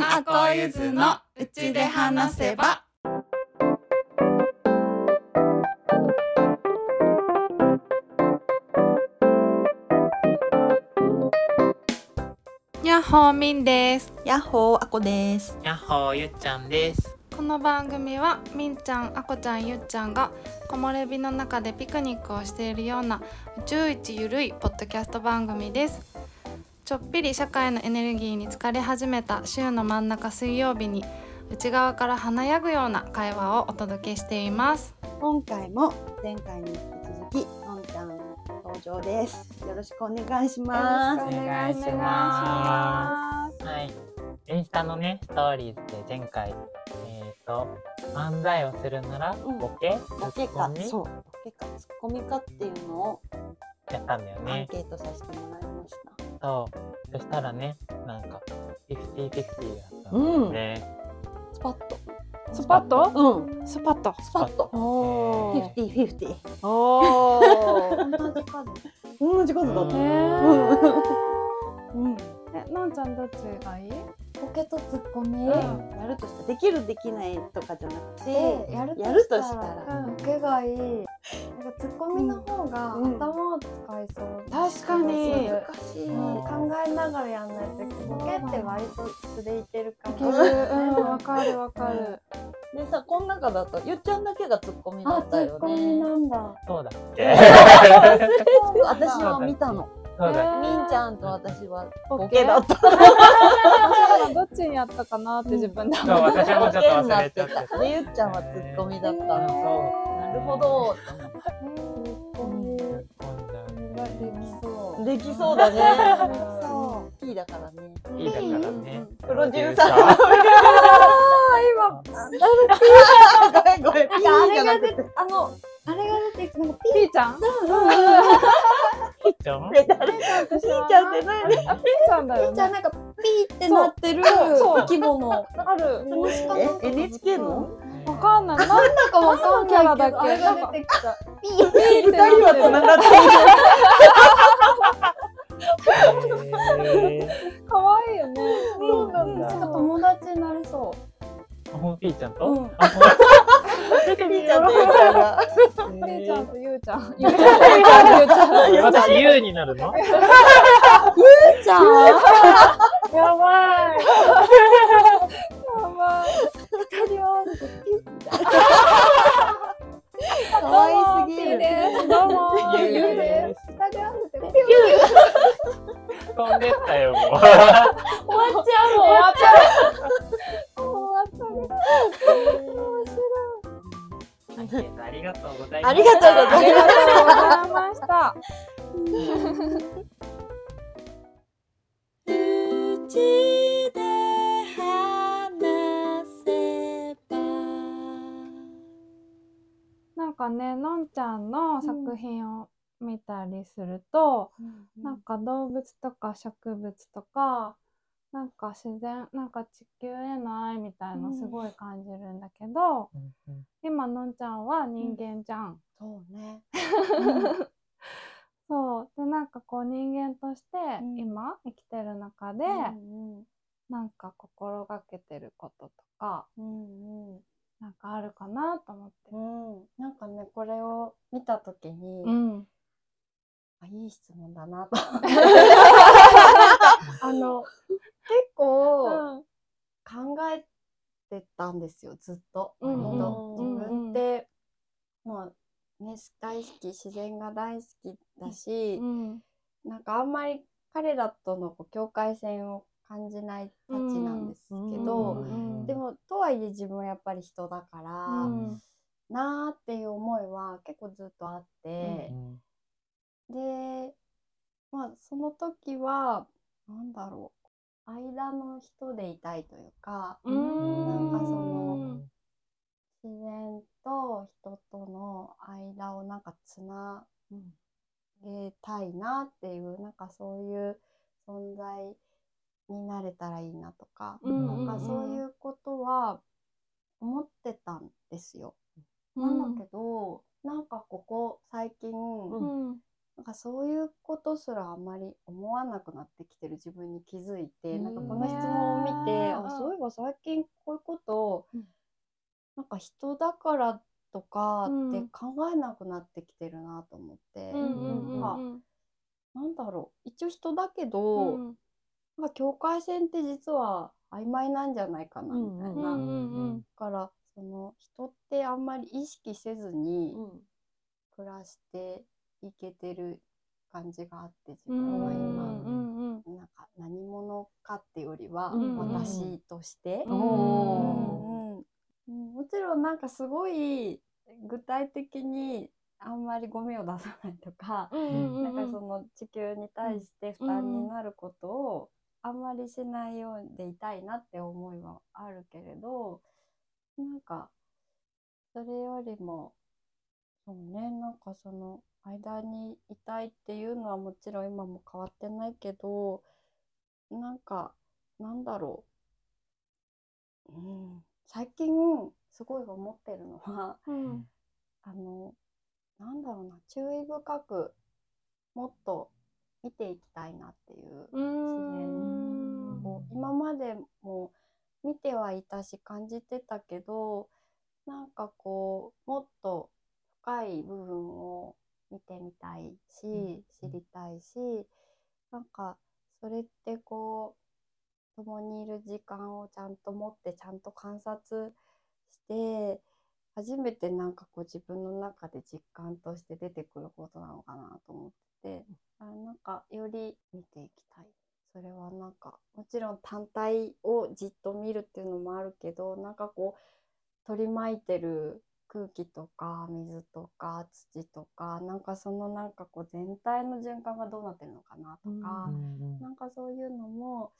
んあこゆずのうちで話せば。やっほーみんです。やっほーあこです。やっほーゆっちゃんです。この番組はみんちゃんあこちゃんゆっちゃんが木漏れ日の中でピクニックをしているような宇宙一ゆるいポッドキャスト番組ですちょっぴり社会のエネルギーに疲れ始めた週の真ん中水曜日に内側から華やぐような会話をお届けしています。今回も前回に引き続きのんちゃん登場です。よろしくお願いします。お願いします。はい。インスタのね、ストーリーズで前回、えっ、と、漫才をするなら、うん。ボケボケツッコミ？かそう。ボケかツッコミかっていうのをやったんだよアンね。ケートさせてもらいました、そう。そしたらね、なんか、50-50だったうんんだよね。スパッと。スパッと？うん。スパッと。スパッと。おフィフティフィフティおー。同じ数同じ数だった。へうん。えのんちゃんどっちがいい？ボケとツッコミ、やるとしたら。できるできないとかじゃなくてでやるとしたたら。らボケがいい。なんかツッコミの方がうん。頭を使ながらやんないとボケって割と素でいけるかいけらるうんわかるわかる。でさこの中だとゆっちゃんだけがツッコミだあツったよッコミねなんだ。そうだっけ。私は見た。のそうだっみんちゃんと私はボボケケだったどっちにやったかなって自分でけそう、私もちょっと忘れちゃってた。でゆっちゃんはツッコミだったうんのそう。なるほど。ツッコミ突っ込ん。じゃうができそうできそうだねそいいだからね。いいだからね。プロデューサー。ー。ごめんごめん。てれが出てあのあれが出てなんかピーちゃん？ピちょん？え誰ピーちゃんって何？ーちゃんだよね。ピーちゃんなんかピーってなってるそう生き物。ある。え？NHK の？わかんない。なんなんかわかんないキャラだっけあれが出てきた。ピーって二人は繋がってえー 可愛いよね。そうなんだ。なんか友達になりそあほんピーちゃんと、うん。あほんるピーちゃんとゆっちゃんがピーちゃんとゆうちゃん。ゆうちゃんゆうちゃん。ゆうになるの？うじゃん。やばい。やばい。二人合わせてピュッ可愛すぎる。どうもゆうゆうでです。二人合わせてピュッ飛んでったよもう。終わっちゃう。もん終わっちゃう。終わったアンケートありがとう。ございありがとう。ございますありがとう。ございましたう。ちで話せばなんかねのんちゃんの作品を見たりすると、なんか動物とか植物とかなんか自然なんか地球への愛みたいのすごい感じるんだけど、うんうん。今のんちゃんは人間じゃん。そうね。そう。でなんかこう人間としてうん。今生きてる中で、うんなんか心がけてることとかうんうん。なんかあるかなと思って。うん。なんかねこれを見たときに、うん、あいい質問だなと。あの結構考えてたんですよずっと、うん割とうん自分って、まあね大好き自然が大好きだし、うんなんかあんまり彼らとのこう境界線を感じないたちなんですけど、うんでもとはいえ自分はやっぱり人だから、うん。なーっていう思いは結構ずっとあってう、んでまあその時はなんだろう間の人でいたいというか、うん。なんかその自然と人との間をなんかつなげたいなっていうなんかそういう存在になれたらいいなとか、うん。なんかそういうことは思ってたんですよ。うん。なんだけどなんかここ最近、うんなんかそういうことすらあんまり思わなくなってきてる自分に気づいて、なんかこの質問を見て、ねあそういえか最近こういうことを、うん。なんか人だからとかってうん考えなくなってきてるなと思って、なんだろう一応人だけど、うんなんか境界線って実は曖昧なんじゃないかなみたいな、だからその人ってあんまり意識せずにうん。暮らしていけてる感じがあって自うん分は今、うんうんなんか何者かっていうよりはうん私として、うんうんおうんうん。もちろんなんかすごい具体的にあんまりゴミを出さないとか、うんうんうん。なんかその地球に対して負担になることをあんまりしないようでいたいなって思いはあるけれどなんかそれよりもそうねなんかその間にいたいっていうのはもちろん今も変わってないけどなんかなんだろう、うん、最近すごい思ってるのはうん。あの、なんだろうな、注意深くもっと見ていきたいなっていう、うん。こう今までも見てはいたし感じてたけど、なんかこう、もっと深い部分を見てみたいし、知りたいし、なんかそれってこう、共にいる時間をちゃんと持ってちゃんと観察して初めてなんかこう自分の中で実感として出てくることなのかなと思っててあなんかより見ていきたい。それはなんかもちろん単体をじっと見るっていうのもあるけどなんかこう取り巻いてる空気とか水とか土とかなんかそのなんかこう全体の循環がどうなってるのかなとか、うんなんかそういうのも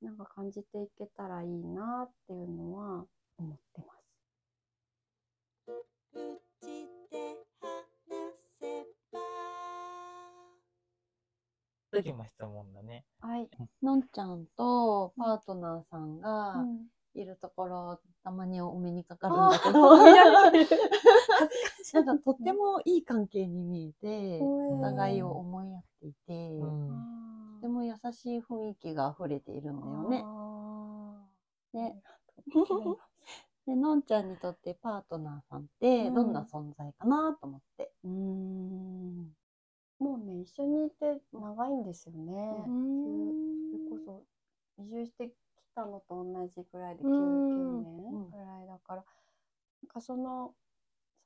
なんか感じていけたらいいなっていうのは思ってます。次も質問だね。はい。のんちゃんとパートナーさんがうんいるところ、たまにお目にかかるんだけど、なんかとってもいい関係に見えて、おお互いを思い合っていて、うとんても優しい雰囲気が溢れているんだよね。ね。で、のんちゃんにとってパートナーさんってどんな存在かなと思って。うーん。もうね、一緒にいて長いんですよね。うそんれこそ移住してきたのと同じぐらいで 9, うん。9年ぐらいだから、なんかその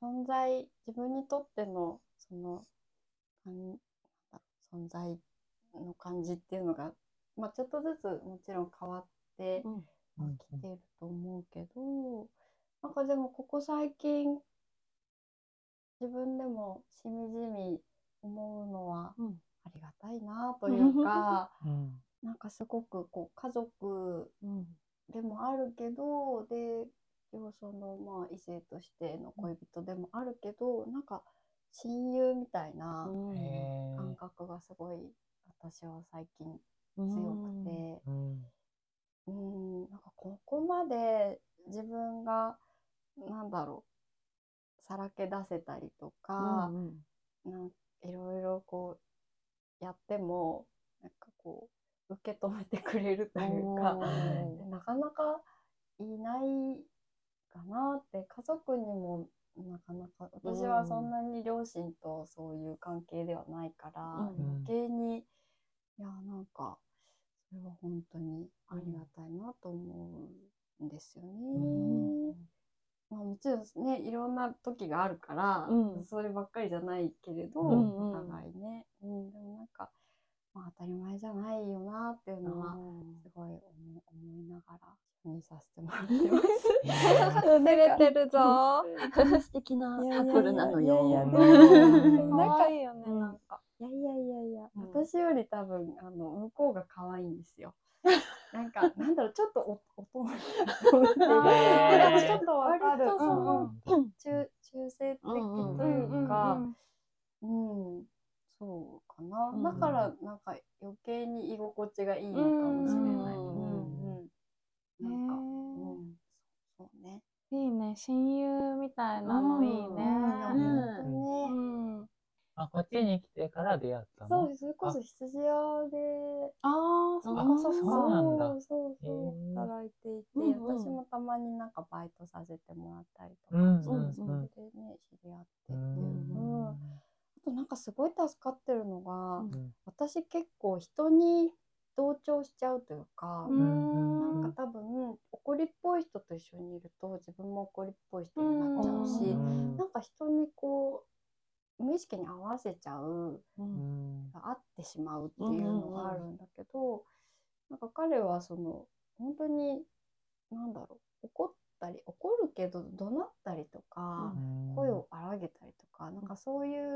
存在、自分にとってのその存在の感じっていうのが、まあ、ちょっとずつもちろん変わってきてると思うけど、なんかでもここ最近自分でもしみじみ思うのはうん。ありがたいなというか、うん なんかすごくこう家族うん。でもあるけどで要そのまあ異性としての恋人でもあるけど、なんか親友みたいな感覚がすごい私は最近強くて、うん。うん、なんかここまで自分がなんだろうさらけ出せたりとか、なんいろいろこうやってもなんかこう受け止めてくれるというか、なかなかいないかなって家族にもなかなか私はそんなに両親とそういう関係ではないから、うん。余計にいやなんかそれは本当にありがたいなと思うんですよね。まあ、もちろんねいろんな時があるから、うん。そればっかりじゃないけれど、うんうん。お互いね、うん、でもなんか、まあ、当たり前じゃないよなっていうのはすごい思思いながら 見させてもらってます。照れてるぞ。素敵なカップルなのよ。いやいやうん仲いいよね、うん。なんか。いやいやいやいや、うん。私より多分あの向こうが可愛いんですよ。なんかなんだろうちょっとお大人へー。でもちょっとわかる。中中性的というか、うん。うん、そうかな。うんだからなんか余計に居心地がいいのかもしれない。ううんんうん。なんか、へー。うん、そうね。いいね、親友みたいなのいいね。うん。あ、こっちに来てから出会ったの？そう、それこそ羊屋で、ああ、そっあか。そうか。なんだ。そうそう働いていて、私もたまになんかバイトさせてもらったりとか、うんそううん。それでね知り合ってってういう、となんかすごい助かってるのが、うん。私結構人に同調しちゃうというか、うんなんか多分怒りっぽい人と一緒にいると自分も怒りっぽい人になっちゃうし、うんなんか人にこう無意識に合わせちゃううん。合ってしまうっていうのがあるんだけど、なんか彼はその本当になんだろう怒ったり怒るけど怒鳴ったりとか、声を荒げたりとか、なんかそういう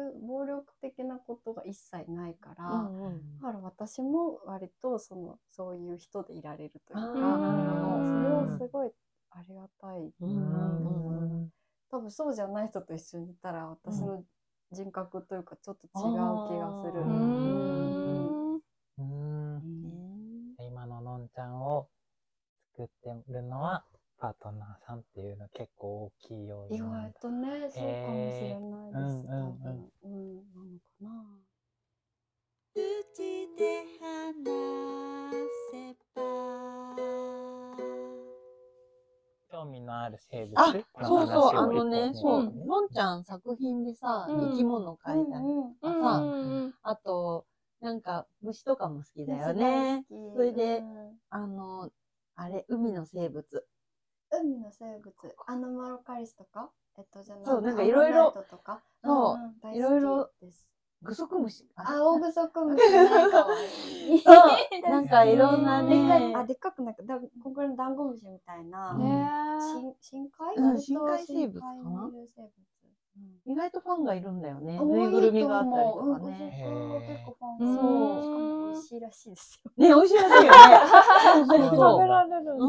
一切ないから、うんうん。だから私も割とそのそういう人でいられるというか、あー。なるほどそれはすごいありがたいう。多分そうじゃない人と一緒にいたら私の人格というかちょっと違う気がする。今ののんちゃんを作ってるのはパートナーさんっていうの結構大きい要意因なんだ。外とね、そうかもしれないです。うんうんうん多分、うん、なのかな。口で話せば。興味のある生物あ、のそうそう、あのね、そううん、のんちゃん作品でさ、うん。生き物描いたりうんとかさ、うんあと、なんか虫とかも好きだよね。うんそれでうん。あの、あれ、海の生物。海の生物、アノマロカリスとか、えっと、じゃそうなんかいろいろ。そうんん大好きいろいろです。グソクムシ。ああ、大グソクムシ なんかいろんなでっかい、ねあ、、でっかくなんか、だ、こんぐらいのダンゴムシみたいな。うんね深深海、深海生物かな？意外とファンがいるんだよね。うんぬいぐるみがあったりとかね。結構ファンそうしかも美味しいらしいですよ。ね、美味しいらしいよね。食。べられるんだ。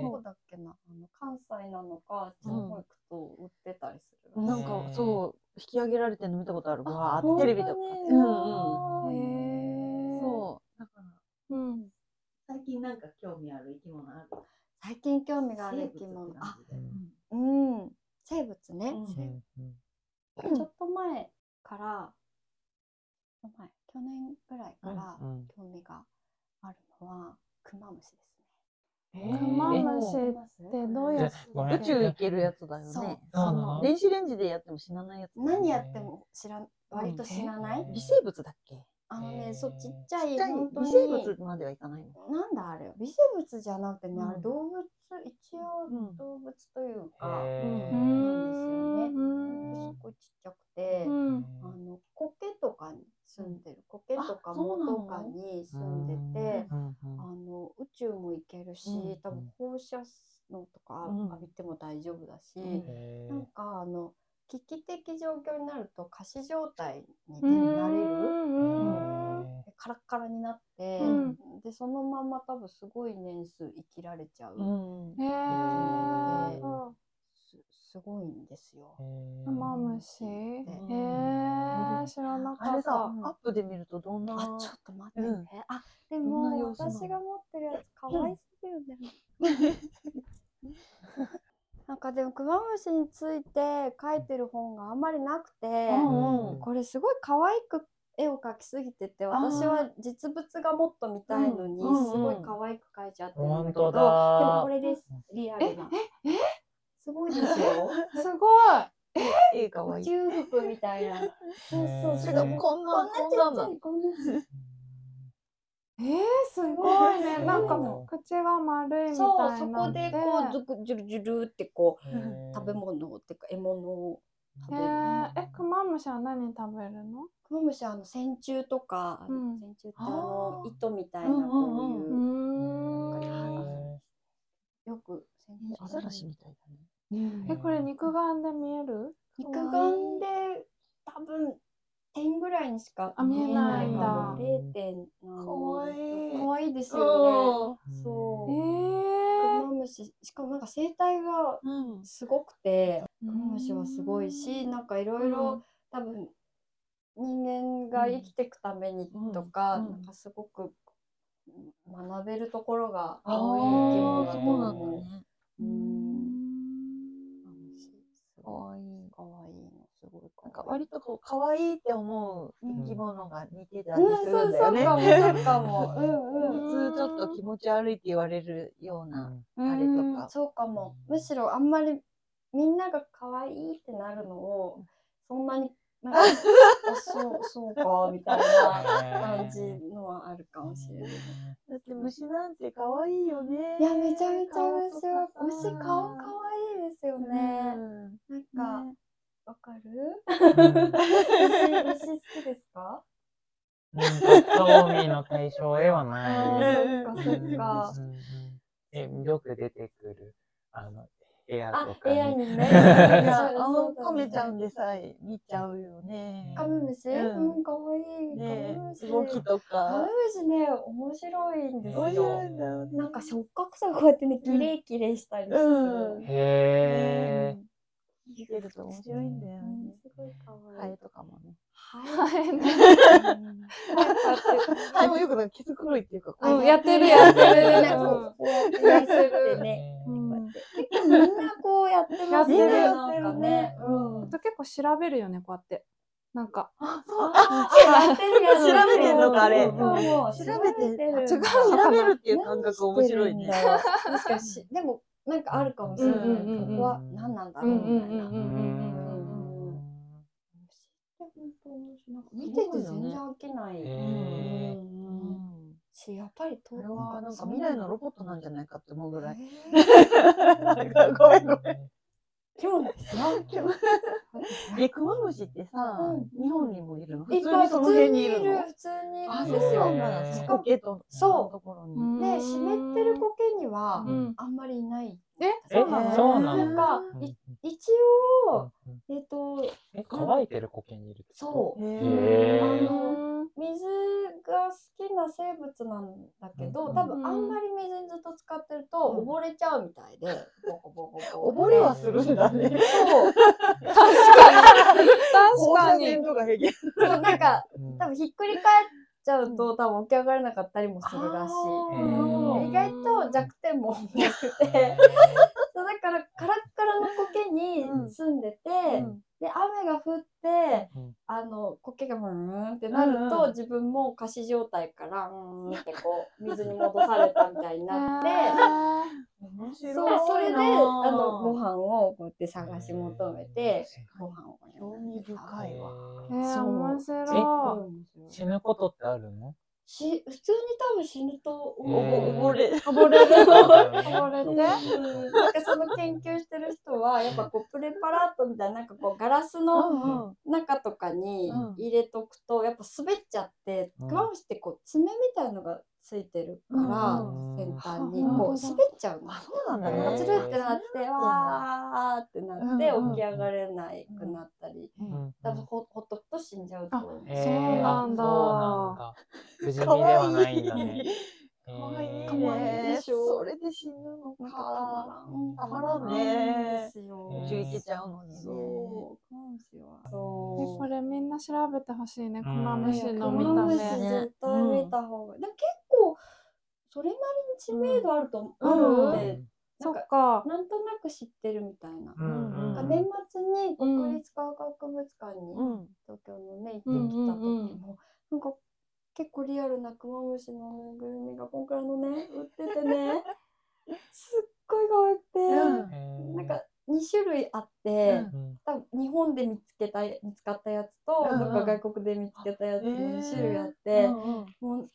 どこだっけな、あの関西なのか、あっちの方行くと売ってたりする。なんか、そう、引き上げられてるの見たことある。あわーって本当にテレビとか。うんそう。だから、うん。最近なんか興味ある生き物ある？最近興味がある生き物。あ、ううん、生物ね。うんちょっと前から、前、去年ぐらいからうん興味があるのは、クマムシです。クマームシえってどういうえごめん。宇宙行けるやつだよね。その？電子レンジでやっても死なないやつ。何やっても知らん、割と死なない、うん。微生物だっけ？あのね、そう、ちっちゃい、ちっちゃい本当に。微生物まではいかないの？なんだあれ微生物じゃなくてね、あれうん。動物、一応うん。動物というか、へうーん。すごいちっちゃくて、うん。あの苔とかに住んでる苔とかあそうなの？藻とかに住んでて、うんうんあの宇宙も行けるし、うん多分放射能とかうん。浴びても大丈夫だし、うん。なんかあの危機的状況になると仮死状態にうん。なれる、うんでカラッカラになって、うん。でそのまま多分すごい年数生きられちゃう、うん。へー。うんすすごいんですよ。クマムシへん。え知らなかっあれさ、たアップで見るとどんな。あちょっと待って。ね、うん。あでも私が持ってるやつ可愛すぎるんだよ。ね。なんかでもクマムシについて書いてる本があんまりなくて、うんうん。これすごい可愛く絵を描きすぎてて私は実物がもっと見たいのにうんすごい可愛く描いちゃってるんだけど、本当だでもこれです。リアルなすごいでしょ すごい。絵かわいい。宇宙服みたいな。そうそうそれがそうこんな、こんなの。えー、すごいね。なんか口が丸いみそうたいそこになってでこうずくジュルジュルってこう食べ物っていうか獲物を食えべる。ー、えクマムシは何食べるの？クマムシはあの線虫とか、うん。線虫ってあの糸みたいなうんこういう、よく線虫。アザラシみたいだね。えこれ肉眼で見える？肉眼で多分点ぐらいにしかあ見えないかも0点何かわいい。かわいいですよね。ーそう。えクマムシしかもなんか生態がうん。すごくてー、クマムシはすごいしなんかいろいうん。ろ多分人間が生きていくためにとか、うん。うん。なんかすごく学べるところがあ多い生き物あ、だと思う。かわいい。かわいいのすごいかなんか割とこう可愛いって思う生き物が似てたりうん、するんだよね。そうかも、そうかも。うんうん。普通ちょっと気持ち悪いって言われるような、うんあれとか。そうかも。むしろあんまりみんなが可愛いってなるのを、そんなに、なんか、あ、そう、そうか、みたいな感じのはあるかもしれない。だって虫なんて可愛いよね。いや、めちゃめちゃ顔虫は虫顔可愛いですよね。うんなんか、ねわかる？うん虫、虫好きですか？興味の対象ではあない。ーそっかそっか。え、よく出てくる、あの、部屋あと、かね。あそのうだねカメちゃんでさえ見ちゃうよね。カメムシうんうん、かわいい。ね。動きとカメか。ムシね、面白いんですよ。面白いんだよね。なんか触覚とかこうやってね、キレイキレイしたりする。うんへー。見てると面白いんだようんね。すごいかわハエいい。とかもね。はい。うんハエもよくなんか毛づくろいっていうか、うんやってるやってるなんかこう、こうやってや 結構みんなこうやってますね。やってるなんかね。うん。あと結構調べるよねこうやってなんかあ、そう。あ。調べてんのかあれ調べてる違うのか調なべるっていう感覚面白いね。もしかし、でも、なんかあるかもしれない。ここは何なんだろうみたいな。うんうんうんうんうん本当面白いなんか見てて全然飽きない。し、やっぱりと、これはなんか未来のロボットなんじゃないかって思うぐらい。えー。ごめんごめん。今日です。よ。え、クマムシってさう、日本にもいるの？普いっぱい通にその辺にいるの？普通にいるあ、そうんですよ。そう。ところに。うん。で、湿ってる苔にはうん。あんまりいない。え？えそうなの。そうなの。なんか一応、えっと、え、乾いてる苔にいるそう。へー。あの水が好きな生物なんだけど、うん多分あんまり水にずっと使ってるとうん。溺れちゃうみたいで、ボコボコボコ溺れはするんだね。そう。確かに。とか平気。そうなんか、うん。多分ひっくり返っちゃうと、多分起き上がれなかったりもするらしい。ー。意外と弱点もなくて、そうだからカラッカラの苔に住んでて、うんで雨が降って、うん。あの苔がブーンってなると、うんうん。自分も仮死状態からうーんってこう 水に戻されたみたいになって。面白いそうそれでなあのご飯をこうやって探し求めてご飯を興味深いわ。えー、面白い。死ぬことってあるの？し普通に多分死ぬと溺れ。溺れる。溺れて。うん。なんかその研究してる人はやっぱこうプレパラートみたいななんかこうガラスの中とかにうん。入れとくとやっぱ滑っちゃってうん。クマムシってこう爪みたいのがついてるからうん先端にうんこう滑っちゃうの。あ、そうなんだね。つるってなってわーってなってうん起き上がれないくなったりうん多分ほほっとくと死んじゃうと思う。そうなんだあそうなんだ。不死身ではないんだね。かわいいかわい。でしょそれで死ぬのかか。たまらん。たまらんんね宇宙行けちゃうのにね。そう。これみんな調べてほしいねんクマムシの見た目ね絶対見た方が。でも結構、それなりに知名度あると思うので、そなんか、っかなんとなく知ってるみたいな。うんうんなんか年末に国立科学博物館にうん。東京のね、行ってきた時も、なんか結構リアルなクマムシのぬいぐるみが今回のね、売っててね、すっごい可愛くて、うん。なんか2種類あって、うん。多分日本で見つけた見つかったやつと、うんうん。どっか外国で見つけたやつのへー。2種類あって、うんうん。もう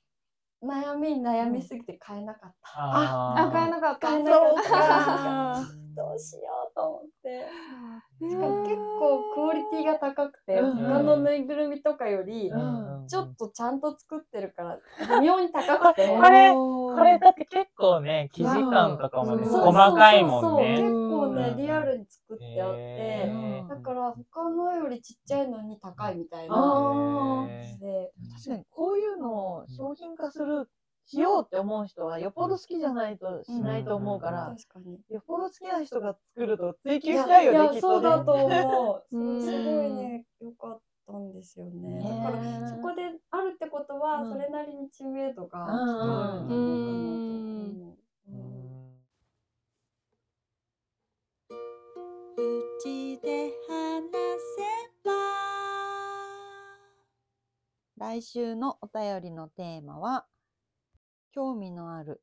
悩みに悩みすぎて買えなかった。ああ買えなかった。買えなかった。か。どうしようと思って。えしかも結構クオリティが高くて、うん。他のぬいぐるみとかより、うん。ちょっとちゃんと作ってるから、微妙に高くて。これこれだって結構ね、生地感とかもね、うん。細かいもんそう結ね。構ね、うん。リアルに作ってあって、だから他のよりちっちゃいのに高いみたいなあへ感じで。確かにこういうのを商品化するしようって思う人はよっぽど好きじゃないとしないと思うから、確かに。よっぽど好きな人が作ると追求しちゃうよねいやきっとね。そうだと思う。すごいね、良かったんですよね。だから、そこであるってことは、うん。それなりに知名度がうん。あるんじゃないかなと思う。うん。口で話せば来週のお便りのテーマは、興味のある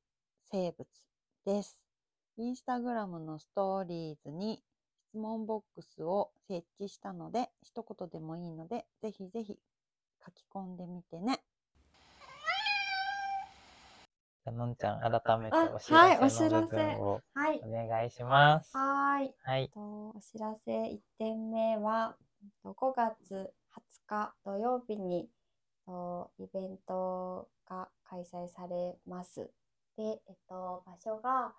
生物です。インスタグラムのストーリーズに質問ボックスを設置したので、一言でもいいので、ぜひぜひ書き込んでみてね。のんちゃん、改めてあお知はいらせの部分をはい。お願いします。はーい。はい。とお知らせ1点目はえっと5月20日土曜日にとイベントが開催されます。で、えっと、場所が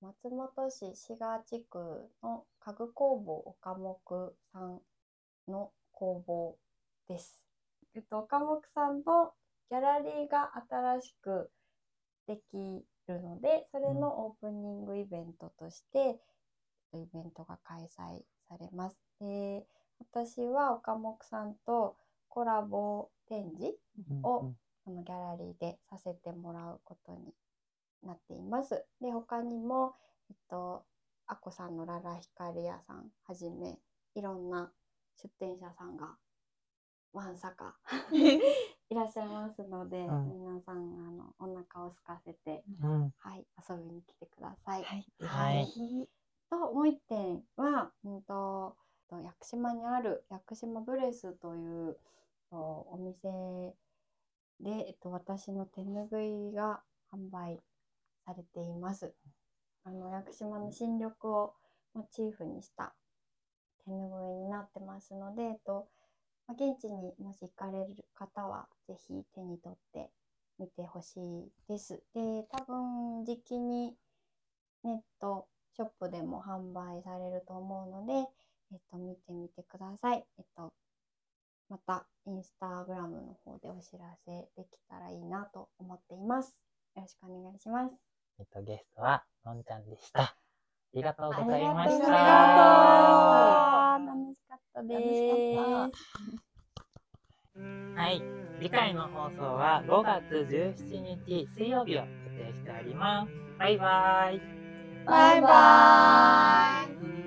松本市志賀地区の家具工房岡木さんの工房です。えっと、岡木さんのギャラリーが新しくできるので、それのオープニングイベントとして、イベントが開催されます。で、私は岡木さんとコラボ展示をうんこのギャラリーでさせてもらうことになっています。で、他にも、えっと、あこさんのララヒカリ屋さんはじめ、いろんな出店者さんがわんさか いらっしゃいますので、うん皆さんあのお腹を空かせて、うん。はい、遊びに来てください。はい。はいともう一点は、うんと、と屋久島にある屋久島ブレスというお店で、えっと、私の手ぬぐいが販売されています。あの屋久島の新緑をモチーフにした手ぬぐいになってますので、えっと現地にもし行かれる方はぜひ手に取ってみてほしいです。で、多分時期にネットショップでも販売されると思うので、えっと、見てみてください。えっと、また、インスタグラムの方でお知らせできたらいいなと思っています。よろしくお願いします。えっと、ゲストはのんちゃんでした。ありがとうございましありがとうございた。ました。楽しかったで楽しかっす。はい。次回の放送は5月17日水曜日を予定しております。バイバイ。バイバーイ。